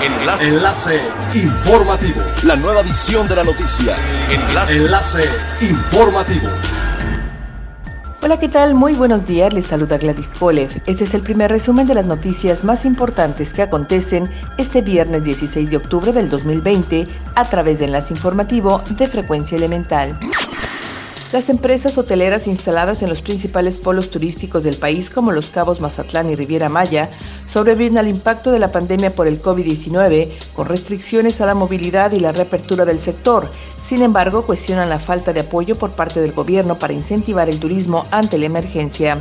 Enlace. Enlace informativo. La nueva edición de la noticia. Enlace. Enlace informativo. Hola, ¿qué tal? Muy buenos días, les saluda Gladys Kolev. Este es el primer resumen de las noticias más importantes que acontecen este viernes 16 de octubre del 2020 a través de Enlace Informativo de Frecuencia Elemental. Las empresas hoteleras instaladas en los principales polos turísticos del país como Los Cabos, Mazatlán y Riviera Maya sobreviven al impacto de la pandemia por el COVID-19 con restricciones a la movilidad y la reapertura del sector. Sin embargo, cuestionan la falta de apoyo por parte del gobierno para incentivar el turismo ante la emergencia.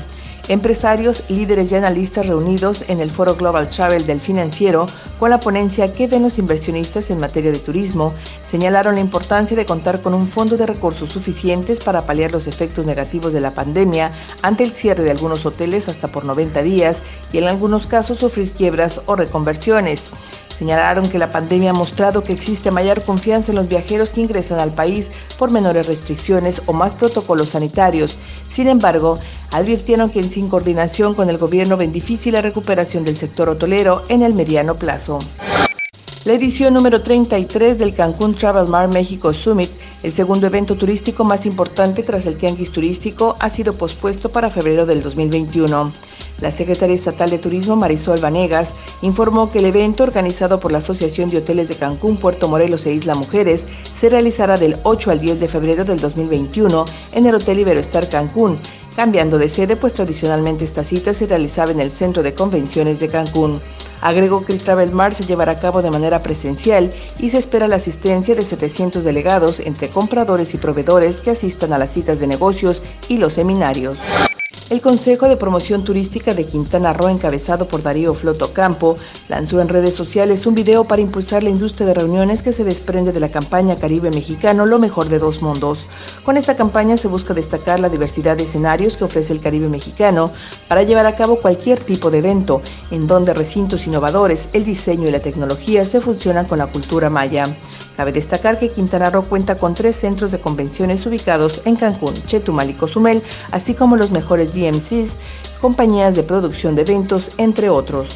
Empresarios, líderes y analistas reunidos en el Foro Global Travel del Financiero con la ponencia ¿Qué ven los inversionistas en materia de turismo? señalaron la importancia de contar con un fondo de recursos suficientes para paliar los efectos negativos de la pandemia ante el cierre de algunos hoteles hasta por 90 días y en algunos casos sufrir quiebras o reconversiones. Señalaron que la pandemia ha mostrado que existe mayor confianza en los viajeros que ingresan al país por menores restricciones o más protocolos sanitarios. Sin embargo, advirtieron que sin coordinación con el gobierno ven difícil la recuperación del sector hotelero en el mediano plazo. La edición número 33 del Cancún Travel Mar México Summit, el segundo evento turístico más importante tras el tianguis turístico, ha sido pospuesto para febrero del 2021. La secretaria estatal de Turismo Marisol Vanegas informó que el evento organizado por la Asociación de Hoteles de Cancún, Puerto Morelos e Isla Mujeres se realizará del 8 al 10 de febrero del 2021 en el Hotel Iberoestar Cancún, cambiando de sede pues tradicionalmente esta cita se realizaba en el Centro de Convenciones de Cancún. Agregó que el Travel Mar se llevará a cabo de manera presencial y se espera la asistencia de 700 delegados entre compradores y proveedores que asistan a las citas de negocios y los seminarios. El Consejo de Promoción Turística de Quintana Roo, encabezado por Darío Floto Campo, lanzó en redes sociales un video para impulsar la industria de reuniones que se desprende de la campaña Caribe Mexicano Lo Mejor de Dos Mundos. Con esta campaña se busca destacar la diversidad de escenarios que ofrece el Caribe Mexicano para llevar a cabo cualquier tipo de evento, en donde recintos innovadores, el diseño y la tecnología se funcionan con la cultura maya. Cabe destacar que Quintana Roo cuenta con tres centros de convenciones ubicados en Cancún, Chetumal y Cozumel, así como los mejores DMCs, compañías de producción de eventos, entre otros.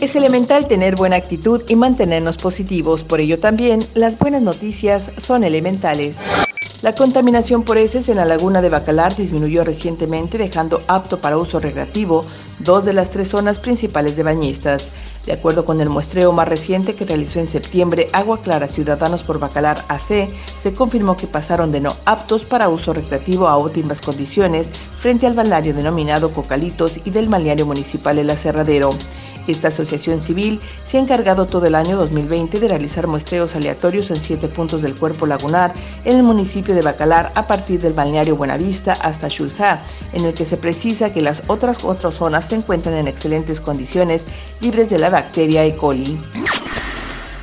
Es elemental tener buena actitud y mantenernos positivos, por ello también las buenas noticias son elementales. La contaminación por heces en la laguna de Bacalar disminuyó recientemente, dejando apto para uso recreativo dos de las tres zonas principales de bañistas. De acuerdo con el muestreo más reciente que realizó en septiembre Agua Clara Ciudadanos por Bacalar AC, se confirmó que pasaron de no aptos para uso recreativo a óptimas condiciones frente al balneario denominado Cocalitos y del balneario municipal El Aserradero. Esta asociación civil se ha encargado todo el año 2020 de realizar muestreos aleatorios en siete puntos del cuerpo lagunar en el municipio de Bacalar a partir del balneario Buenavista hasta Xulha, en el que se precisa que las otras cuatro zonas se encuentran en excelentes condiciones libres de la bacteria E. coli.